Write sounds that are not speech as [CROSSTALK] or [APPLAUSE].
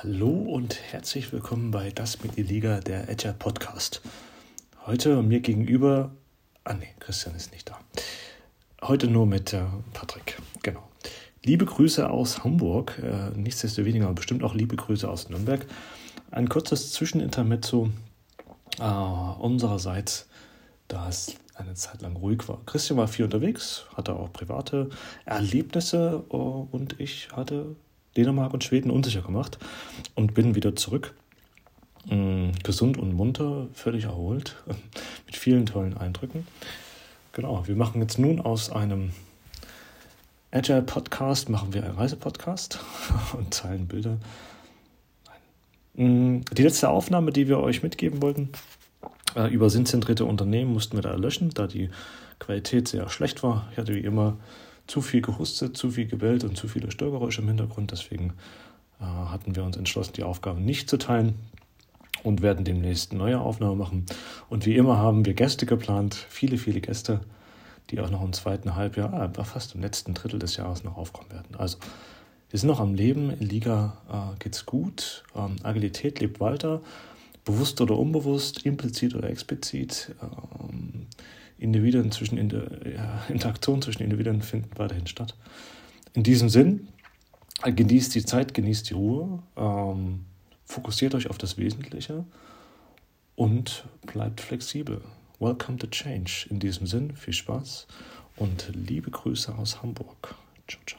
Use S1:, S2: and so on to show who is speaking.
S1: Hallo und herzlich willkommen bei Das mit die Liga, der Edger Podcast. Heute mir gegenüber, ah nee, Christian ist nicht da. Heute nur mit äh, Patrick, genau. Liebe Grüße aus Hamburg, äh, nichtsdestoweniger bestimmt auch liebe Grüße aus Nürnberg. Ein kurzes Zwischenintermezzo äh, unsererseits, da es eine Zeit lang ruhig war. Christian war viel unterwegs, hatte auch private Erlebnisse äh, und ich hatte Dänemark und Schweden unsicher gemacht und bin wieder zurück. Mm, gesund und munter, völlig erholt, [LAUGHS] mit vielen tollen Eindrücken. Genau, wir machen jetzt nun aus einem Agile Podcast, machen wir einen Reisepodcast [LAUGHS] und teilen Bilder. Mm, die letzte Aufnahme, die wir euch mitgeben wollten, äh, über sinnzentrierte Unternehmen mussten wir da löschen, da die Qualität sehr schlecht war. Ich hatte wie immer zu viel gehustet, zu viel gebellt und zu viele Störgeräusche im Hintergrund. Deswegen äh, hatten wir uns entschlossen, die Aufgabe nicht zu teilen und werden demnächst neue Aufnahmen machen. Und wie immer haben wir Gäste geplant, viele, viele Gäste, die auch noch im zweiten Halbjahr, ah, fast im letzten Drittel des Jahres noch aufkommen werden. Also wir sind noch am Leben, in Liga äh, geht's gut, ähm, Agilität lebt weiter, bewusst oder unbewusst, implizit oder explizit. Ähm, Individuen zwischen ja, Interaktionen zwischen Individuen finden weiterhin statt. In diesem Sinn, genießt die Zeit, genießt die Ruhe, ähm, fokussiert euch auf das Wesentliche und bleibt flexibel. Welcome to Change. In diesem Sinn, viel Spaß und liebe Grüße aus Hamburg. Ciao, ciao.